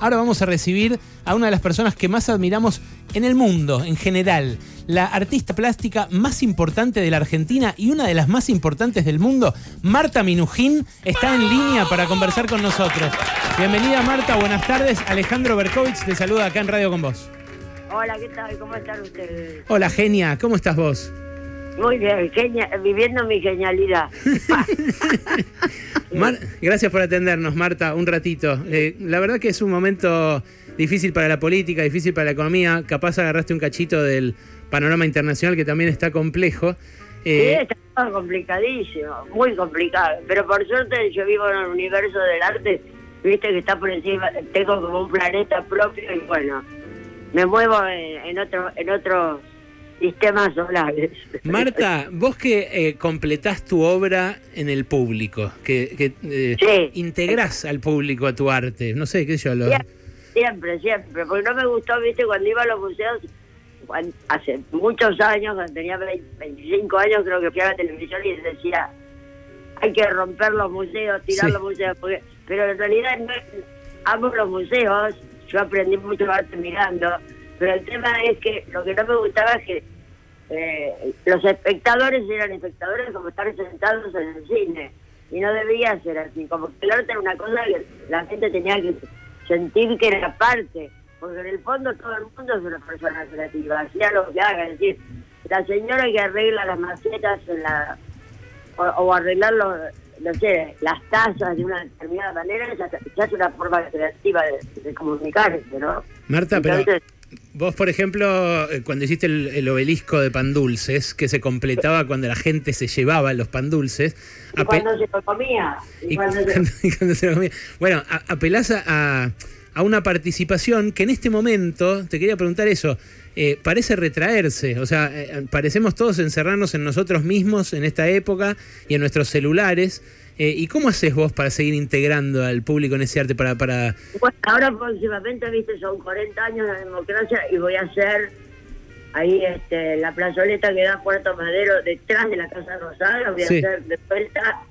Ahora vamos a recibir a una de las personas que más admiramos en el mundo en general, la artista plástica más importante de la Argentina y una de las más importantes del mundo, Marta Minujín, está en línea para conversar con nosotros. Bienvenida Marta, buenas tardes. Alejandro Berkovich te saluda acá en Radio con vos. Hola, ¿qué tal? ¿Cómo están ustedes? Hola genia, ¿cómo estás vos? Muy bien, genia- viviendo mi genialidad. Mar- gracias por atendernos, Marta, un ratito. Eh, la verdad que es un momento difícil para la política, difícil para la economía. Capaz agarraste un cachito del panorama internacional que también está complejo. Sí, Eh, está todo complicadísimo, muy complicado. Pero por suerte yo vivo en el universo del arte, viste que está por encima, tengo como un planeta propio y bueno, me muevo en, en otro, en otros sistemas solares. Marta, vos que eh, completás tu obra en el público, que, que, eh, Sí. integrás al público a tu arte, no sé, qué yo, lo- Siempre, siempre, porque no me gustó, viste, cuando iba a los museos, hace muchos años, cuando tenía 20 25 años, creo que fui a la televisión y decía, hay que romper los museos, tirar Sí. los museos, porque- pero en realidad no amo los museos, yo aprendí mucho arte mirando, pero el tema es que lo que no me gustaba es que eh, los espectadores eran espectadores como estar sentados en el cine y no debía ser así, como que el arte era una cosa que la gente tenía que sentir que era parte, porque en el fondo todo el mundo es una persona creativa, sea lo que haga, es decir, la señora que arregla las macetas en la o, o arreglar los, no sé, las tazas de una determinada manera, ya, ya es una forma creativa de, de comunicarse, ¿no? Marta, pero Entonces, vos, por ejemplo, eh, cuando hiciste el, el obelisco de pan dulces, que se completaba cuando la gente se llevaba los pan dulces, y cuando se lo comía, y y cuando se- cuando- y cuando se lo comía. Bueno, a- apelás a, a- a una participación que en este momento, te quería preguntar eso, eh, parece retraerse, o sea, eh, parecemos todos encerrarnos en nosotros mismos en esta época y en nuestros celulares. Eh, ¿Y cómo haces vos para seguir integrando al público en ese arte? Para, para... Bueno, ahora próximamente, viste, son 40 años de democracia y voy a hacer ahí este, la plazoleta que da Puerto Madero detrás de la Casa Rosada, voy Sí. a hacer de vuelta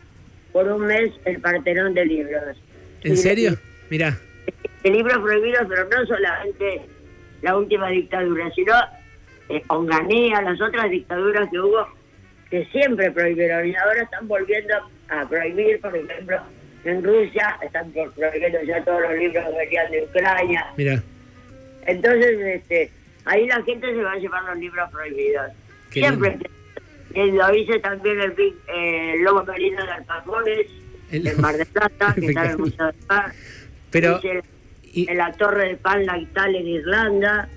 por un mes el Partenón de libros. ¿En Y- serio? Mirá. de libros prohibidos, pero no solamente la última dictadura, sino eh, Onganía, las otras dictaduras que hubo, que siempre prohibieron y ahora están volviendo a prohibir, por ejemplo, en Rusia están por- prohibiendo ya todos los libros que de Ucrania. Mirá. Entonces, este, ahí la gente se va a llevar los libros prohibidos. Qué siempre. Lo hice también el, eh, el Lobo Marino de Alpacones, El- en Mar del Plata, que está en el Museo del Mar. Pero, Hice y- en la torre de pan lactal en Irlanda,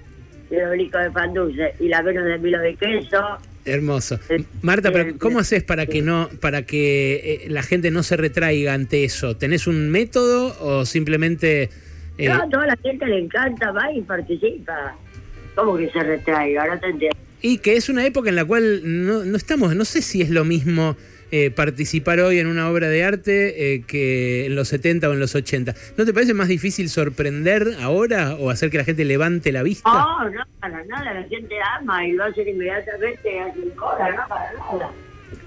el obelisco de pan dulce y la Venus de Milo de queso. Hermoso. Marta, pero ¿cómo haces para que no, para que eh, la gente no se retraiga ante eso? ¿Tenés un método o simplemente eh, No, a toda la gente le encanta, va y participa. ¿Cómo que se retraiga? Ahora te entiendo. y que es una época en la cual no, no estamos, no sé si es lo mismo eh, participar hoy en una obra de arte eh, que en los 70 o en los 80. ¿No te parece más difícil sorprender ahora o hacer que la gente levante la vista? No, no, para nada, la gente ama y lo hacen inmediatamente, hacen cola, no para nada.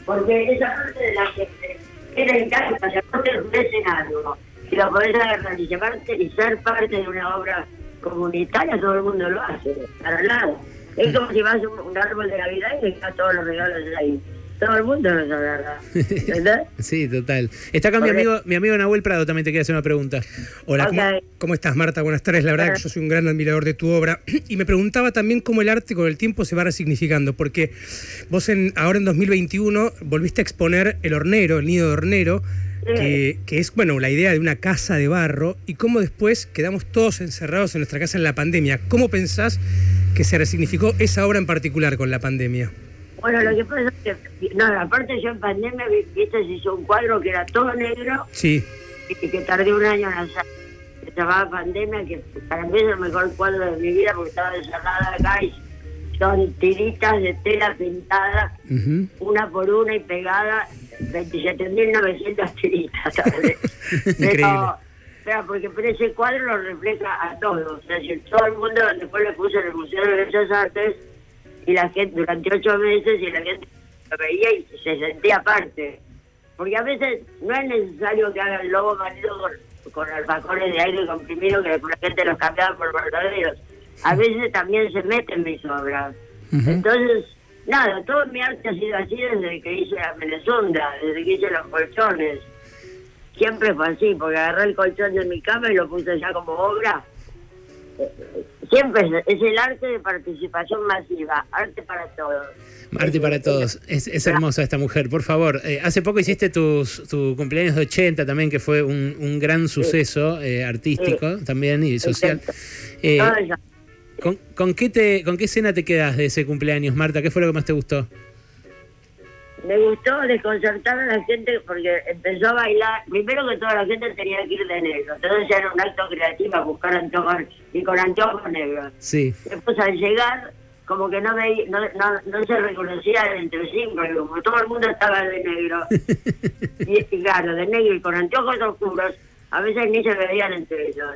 Porque esa parte de la gente que le encanta, se te ofrecen algo y lo podés agarrar y llevarte y ser parte de una obra comunitaria, todo el mundo lo hace, para nada. Es como si vas a un, un árbol de Navidad y dejas todos los regalos ahí. Todo el mundo los agarra. ¿Entendés? Sí, total. Está acá mi amigo, mi amigo Nahuel Prado, también te quiere hacer una pregunta. Hola, ¿cómo, Ok. cómo estás Marta? Buenas tardes. La verdad Hola. que yo soy un gran admirador de tu obra y me preguntaba también cómo el arte con el tiempo se va resignificando, porque vos en, ahora en 2021 volviste a exponer El Hornero, el nido de hornero, que, que es bueno la idea de una casa de barro y cómo después quedamos todos encerrados en nuestra casa en la pandemia. ¿Cómo pensás que se resignificó esa obra en particular con la pandemia? Bueno, lo que pasa es que, no, aparte yo en pandemia, vi- viste, se hizo un cuadro que era todo negro Sí, y que tardé un año en hacer. Se llamaba Pandemia, que para mí es el mejor cuadro de mi vida porque estaba encerrada acá y son tiritas de tela pintada, Ujú. una por una y pegada, 27.900 tiritas. ¿sabes? Increíble. Pero porque pero ese cuadro lo refleja a todos. O sea, si todo el mundo después lo puso en el Museo de Bellas Artes y la gente durante ocho meses y la gente lo veía y se sentía parte. Porque a veces no es necesario que haga el lobo marido con, con alfajores de aire comprimido que la gente los cambiaba por verdaderos. A veces también se meten mis obras. Entonces, nada, todo mi arte ha sido así desde que hice la Menezunda, desde que hice los colchones. Siempre fue así, porque agarré el colchón de mi cama y lo puse ya como obra. Siempre es, el arte de participación masiva, arte para todos. Arte para todos. Es, es hermosa esta mujer, por favor. Eh, hace poco hiciste tus, tu cumpleaños de 80 también, que fue un, un gran suceso eh, artístico también y social. Eh. ¿con, con qué te, ¿Con qué escena te quedas de ese cumpleaños, Marta? ¿Qué fue lo que más te gustó? Me gustó desconcertar a la gente porque empezó a bailar. Primero que toda la gente tenía que ir de negro. Entonces era un acto creativo buscar antojos y con antojos negros. Sí. Después al llegar, como que no, veía, no, no, no se reconocía entre sí, porque como todo el mundo estaba de negro. y, y claro, de negro y con anteojos oscuros, a veces ni se veían entre ellos.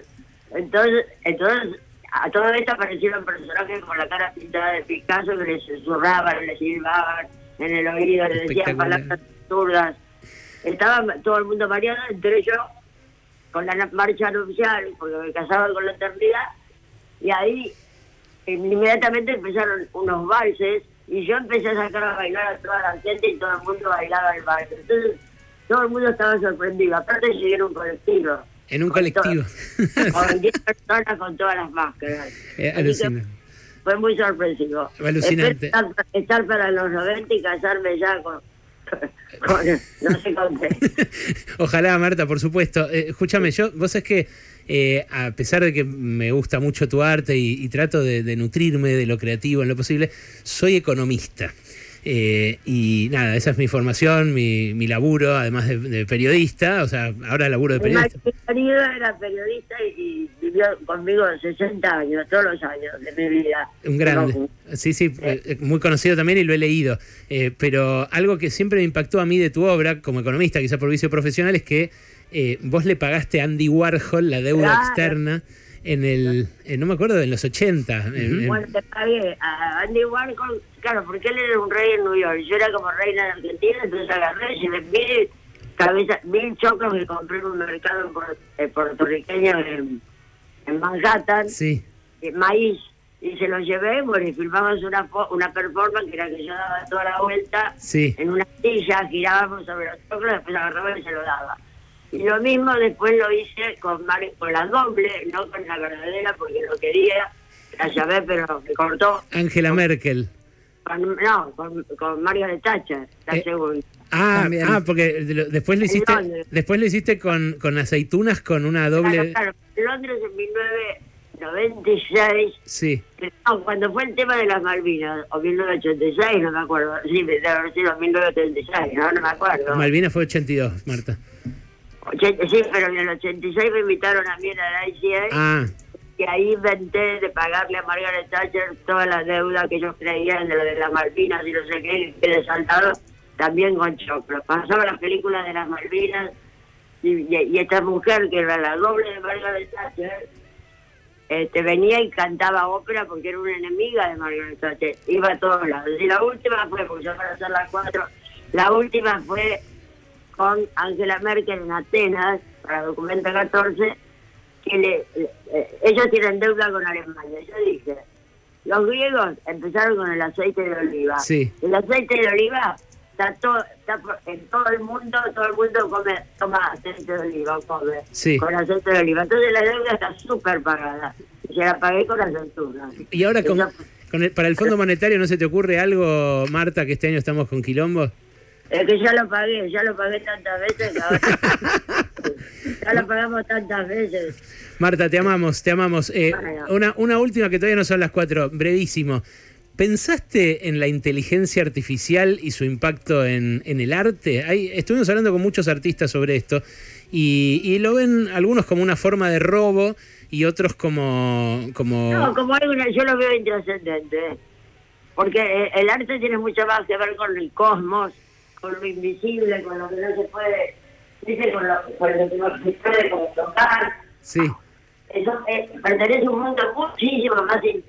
Entonces, entonces a todo esto aparecieron personajes con la cara pintada de Picasso que les susurraban, les silbaban en el oído, les decían palabras absurdas. Estaba todo el mundo mareado, entre ellos con la marcha nupcial, porque me casaba con la eternidad, y ahí inmediatamente empezaron unos valses y yo empecé a sacar a bailar a toda la gente y todo el mundo bailaba el baile. Entonces todo el mundo estaba sorprendido. Aparte llegué en un colectivo. En un colectivo. todo- Con 10 personas con todas las máscaras. Eh. Fue muy sorpresivo. Alucinante. Estar, estar para los 90 y casarme ya con, con no sé con qué. Ojalá, Marta, por supuesto. Eh, escúchame, yo, vos es que eh, a pesar de que me gusta mucho tu arte y, y trato de, de nutrirme de lo creativo en lo posible, soy economista. Eh, y nada, esa es mi formación, mi, mi laburo, además de, de periodista, o sea, ahora laburo de Mi periodista. marido era periodista y vivió conmigo 60 años, todos los años de mi vida. Un grande. No, Sí, sí, eh, muy conocido también y lo he leído. Eh, pero algo que siempre me impactó a mí de tu obra, como economista, quizá por vicio profesional, es que eh, vos le pagaste a Andy Warhol la deuda Claro. externa en el, eh, no me acuerdo, en los 80. en- en- Bueno, te pagué a Andy Warhol, claro, porque él era un rey en New York. Yo era como reina de Argentina, entonces agarré y le mil, cabeza, mil chocos que compré en un mercado en eh, puertorriqueño en, en Manhattan, sí, eh, maíz. Y se los llevé, bueno, y filmamos una, una performance que era que yo daba toda la vuelta sí. en una silla, girábamos sobre los choclos, después agarraba y se lo daba. Y lo mismo después lo hice con, Mar- con la doble, no con la verdadera, porque lo quería, la llamé, pero me cortó. Angela Merkel. Con- no, con, con Margaret Thatcher, la Eh, segunda. Ah, ah, porque de lo- después lo hiciste, después lo hiciste con, con aceitunas con una doble. claro, Londres en 1996, Sí, no, cuando fue el tema de las Malvinas, o 1986, no me acuerdo, sí, debe haber sido 1936, no, no me acuerdo. Malvina fue 82, Marta. 80, sí, pero en el 86 me invitaron a mí a la ICA. Ah, y ahí inventé de pagarle a Margaret Thatcher toda la deuda que ellos creían de lo de las Malvinas y no sé qué, y quedé saltado también con choclo. Pasaba las películas de las Malvinas y, esta mujer, que era la doble de Margaret Thatcher, este, venía y cantaba ópera porque era una enemiga de Margaret Thatcher. Iba a todos lados. Y la última fue, porque ya para hacer las cuatro, la última fue con Angela Merkel en Atenas, para Documento 14, que le, eh, ellos tienen deuda con Alemania. Yo dije, los griegos empezaron con el aceite de oliva. Sí. El aceite de oliva está, todo, está en todo el mundo, todo el mundo come, toma aceite de oliva, come Sí. con aceite de oliva. Entonces la deuda está súper pagada. Y se la pagué con aceitunas. y ahora con, Eso- con el- para el Fondo Monetario, ¿no se te ocurre algo, Marta, que este año estamos con quilombo? Es que ya lo pagué, ya lo pagué tantas veces ahora... ya lo pagamos tantas veces. Marta, te amamos, te amamos. Eh, Bueno. una, una última que todavía no son las cuatro, brevísimo. ¿Pensaste en la inteligencia artificial y su impacto en, en el arte? Hay, estuvimos hablando con muchos artistas sobre esto y, y lo ven algunos como una forma de robo y otros como... como No, como una, yo lo veo intrascendente. Porque eh, el arte tiene mucho más que ver con el cosmos, con lo invisible, con lo que no se puede, ¿viste? Con, lo, con lo que no se puede tocar. Sí, Eso eh, pertenece a un mundo muchísimo más, in-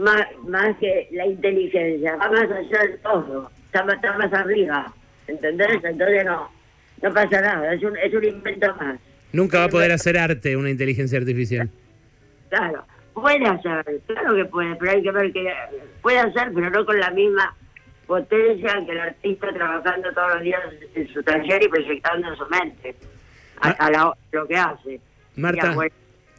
más, más que la inteligencia, va más allá de todo, está más, está más arriba, ¿entendés? Entonces no, no pasa nada, es un, es un invento más. Nunca va a poder hacer arte una inteligencia artificial. Claro, puede hacer, claro que puede, pero hay que ver que puede hacer, pero no con la misma potencia que el artista trabajando todos los días en su taller y proyectando en su mente a, Ma- a la- lo que hace. Marta,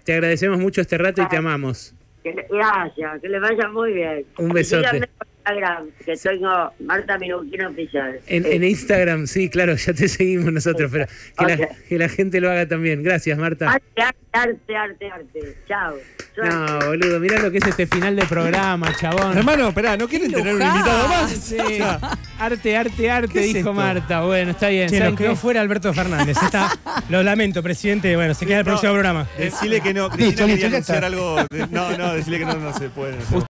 te agradecemos mucho este rato y te amamos. Que le- gracias, que le vaya muy bien. Un besote. Instagram, que tengo Marta Minuquino Oficial. En, Eh, en Instagram, sí, claro, ya te seguimos nosotros, pero que, la, Ok. que la gente lo haga también. Gracias, Marta. Arte, arte, arte, arte, arte. Chao. No, boludo, mirá lo que es este final de programa, chabón. Hermano, esperá, ¿no quieren tener un invitado más? Sí. O sea, Arte, arte, arte, ¿Qué es dijo? Marta. Bueno, está bien. ¿saben nos quedó fuera Alberto Fernández. Está, lo lamento, presidente. Bueno, se queda el próximo programa. Decirle que no, Cristina quería anunciar algo. de- no, no, decirle que no, no se puede. no se puede.